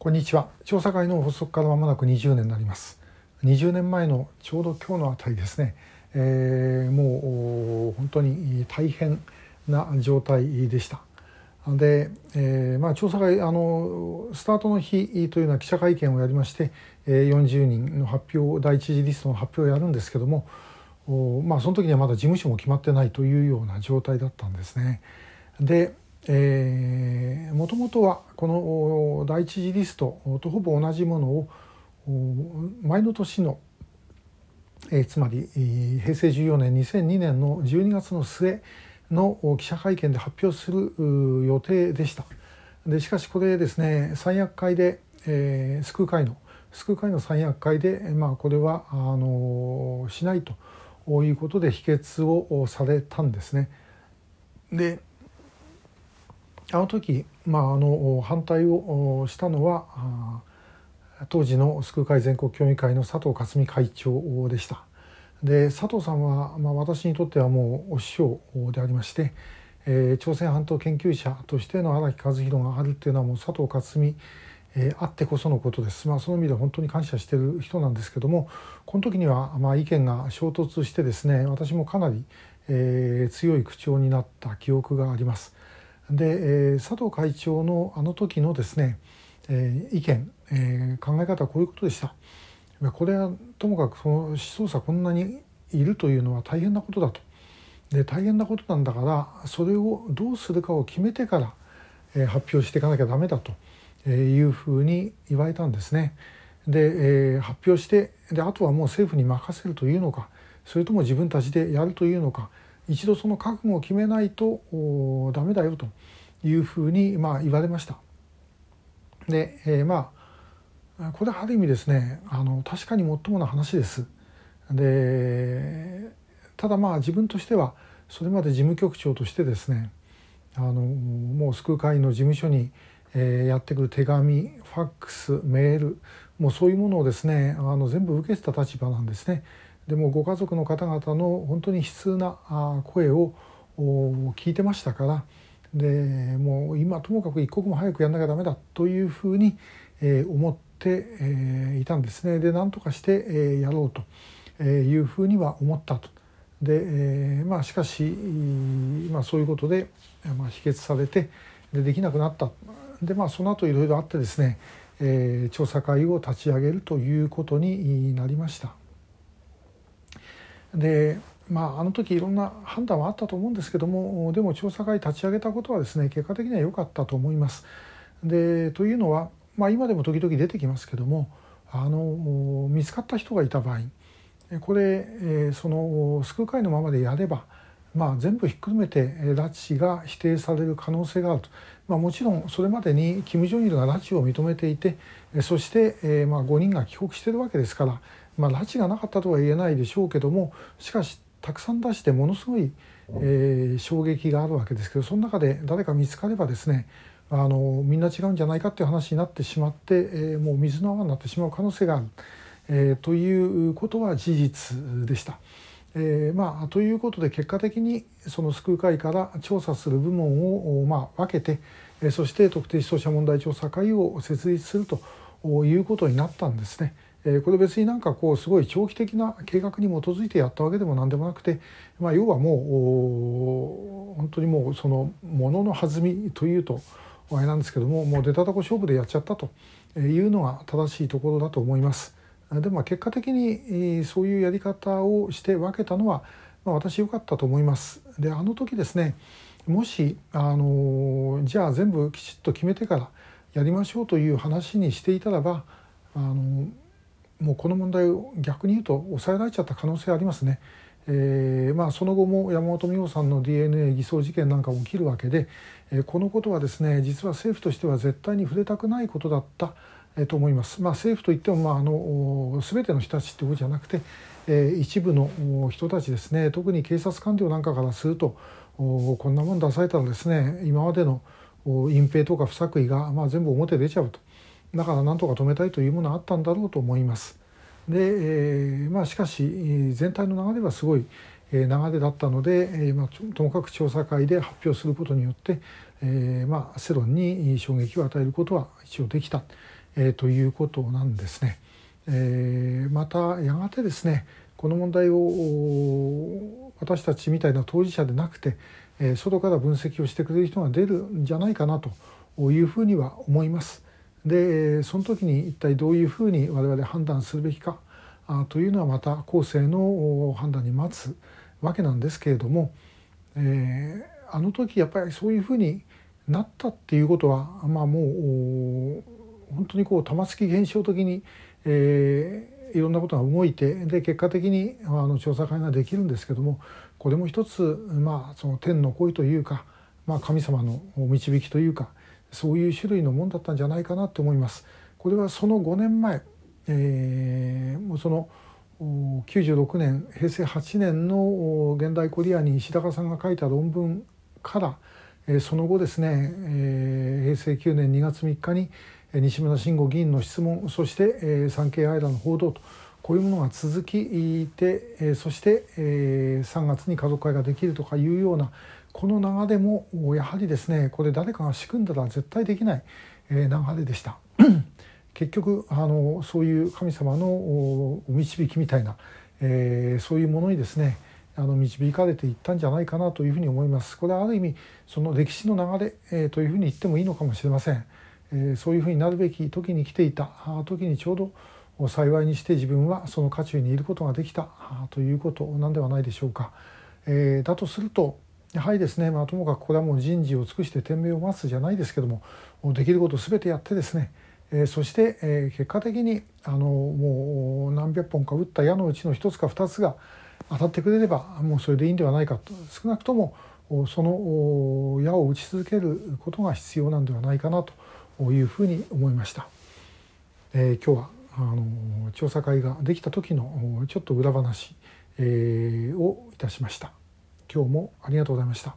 こんにちは。調査会の発足からまもなく20年になります。20年前のちょうど今日のあたりですね、えー、もう本当に大変な状態でした。で、えーまあ、調査会あのスタートの日というのは記者会見をやりまして、え、40人の発表第一次リストの発表をやるんですけども、まあ、その時にはまだ事務所も決まってないというような状態だったんですね。でもともとはこの第一次リストとほぼ同じものを前の年の、え、つまり平成14年2002年の12月の末の記者会見で発表する予定でした。でしかしこれですね三役会で、えー、救う会の救う会の三役会で、まあ、これはあのしないということで否決をされたんですね。であの時、まあ、あの反対をしたのは当時の救う会全国協議会の佐藤克美会長でした。で佐藤さんは、まあ、私にとってはもうお師匠でありまして、えー、朝鮮半島研究者としての荒木和弘があるっていうのはもう佐藤克美えー、あってこそのことです、まあ、その意味で本当に感謝してる人なんですけどもこの時にはまあ意見が衝突してですね私もかなり、えー、強い口調になった記憶があります。で、えー、佐藤会長のあの時のですね、えー、意見、えー、考え方はこういうことでした。これはともかくその思想者こんなにいるというのは大変なことだと。で大変なことなんだからそれをどうするかを決めてから、えー、発表していかなきゃダメだとえいうふうに言われたんですね。で、えー、発表してであとはもう政府に任せるというのかそれとも自分たちでやるというのか一度その覚悟を決めないとダメだよというふうにまあ言われました。で、えー、まあこれはある意味ですねあの確かにもっともな話です。でただまあ自分としてはそれまで事務局長としてですねあのもう救う会の事務所に、えー、やってくる手紙ファックスメールもうそういうものをですねあの全部受けてた立場なんですね。でもご家族の方々の本当に悲痛な声を聞いてましたからでもう今ともかく一刻も早くやんなきゃダメだというふうに思っていたんですねで何とかしてやろうというふうには思ったと。でまあしかし、まあ、そういうことで、まあ、否決されてでできなくなったでまあその後いろいろあってですね、調査会を立ち上げるということになりました。でまああの時いろんな判断はあったと思うんですけどもでも調査会立ち上げたことはですね結果的には良かったと思います。でというのは、まあ、今でも時々出てきますけどもあの見つかった人がいた場合これ、その救う会のままでやれば、まあ、全部ひっくるめて拉致が否定される可能性があると、まあ、もちろんそれまでにキム・ジョンイルが拉致を認めていてそして、まあ5人が帰国してるわけですからまあ、拉致がなかったとは言えないでしょうけどもしかしたくさん出してものすごい、えー、衝撃があるわけですけどその中で誰か見つかればですねあのみんな違うんじゃないかっていう話になってしまって、えー、もう水の泡になってしまう可能性がある、えー、ということは事実でした。えーまあ、ということで結果的にその救う会から調査する部門を、まあ、分けて、えー、そして特定思想者問題調査会を設立するということになったんですね。えこれ別になんかこうすごい長期的な計画に基づいてやったわけでも何でもなくて、まあ、要はもう本当にもうそのものの弾みというとあれなんですけどももう出たとこ勝負でやっちゃったというのが正しいところだと思います。でも結果的にそういうやり方をして分けたのは、まあ、私良かったと思います。であの時ですねもしあのじゃあ全部きちっと決めてからやりましょうという話にしていたらばあのもうこの問題を逆に言うと抑えられちゃった可能性ありますね。えーまあ、その後も山本美穂さんの DNA 偽装事件なんかも起きるわけで、えー、このことはですね実は政府としては絶対に触れたくないことだった、えー、と思います。まあ、政府といっても、まあ、あの全ての人たちってことじゃなくて、えー、一部の人たちですね特に警察官僚なんかからするとこんなもん出されたらですね今までの隠蔽とか不作為が、まあ、全部表出ちゃうと。だからなんとか止めたいというものはあったんだろうと思います。で、えー、まあしかし全体の流れはすごい流れだったので、えーまあ、ともかく調査会で発表することによって、えーまあ、世論に衝撃を与えることは一応できた、えー、ということなんですね。えー、またやがてですねこの問題を私たちみたいな当事者でなくて、えー、外から分析をしてくれる人が出るんじゃないかなというふうには思います。でその時に一体どういうふうに我々判断するべきかあというのはまた後世の判断に待つわけなんですけれども、えー、あの時やっぱりそういうふうになったっていうことはまあもう本当にこう玉突き現象的に、えー、いろんなことが動いてで結果的にあの調査会ができるんですけどもこれも一つ、まあ、その天の声というか、まあ、神様の導きというかそういう種類のもんだったんじゃないかなと思います。これはその5年前、えー、もうその96年平成8年の現代コリアに石高さんが書いた論文から、その後ですね、え平成9年2月3日に西村慎吾議員の質問そして、産経アイラの報道とこういうものが続きて、そして、え3月に家族会ができるとかいうようなこの流れもやはりですねこれ誰かが仕組んだら絶対できない、え流れでした。結局あのそういう神様のお導きみたいな、えー、そういうものにですねあの導かれていったんじゃないかなというふうに思います。これはある意味その歴史の流れ、えー、というふうに言ってもいいのかもしれません。えー、そういうふうになるべき時に来ていた時にちょうど幸いにして自分はその渦中にいることができたということなんではないでしょうか。えー、だとするとやはりですね、まあ、ともかくこれはもう人事を尽くして天命を待つじゃないですけどもできることを全てやってですねえー、そして、えー、結果的にあのもう何百本か打った矢のうちの一つか二つが当たってくれればもうそれでいいんではないかと少なくともその矢を打ち続けることが必要なんではないかなというふうに思いました。えー、今日はあの調査会ができた時のちょっと裏話、えー、をいたしました。今日もありがとうございました。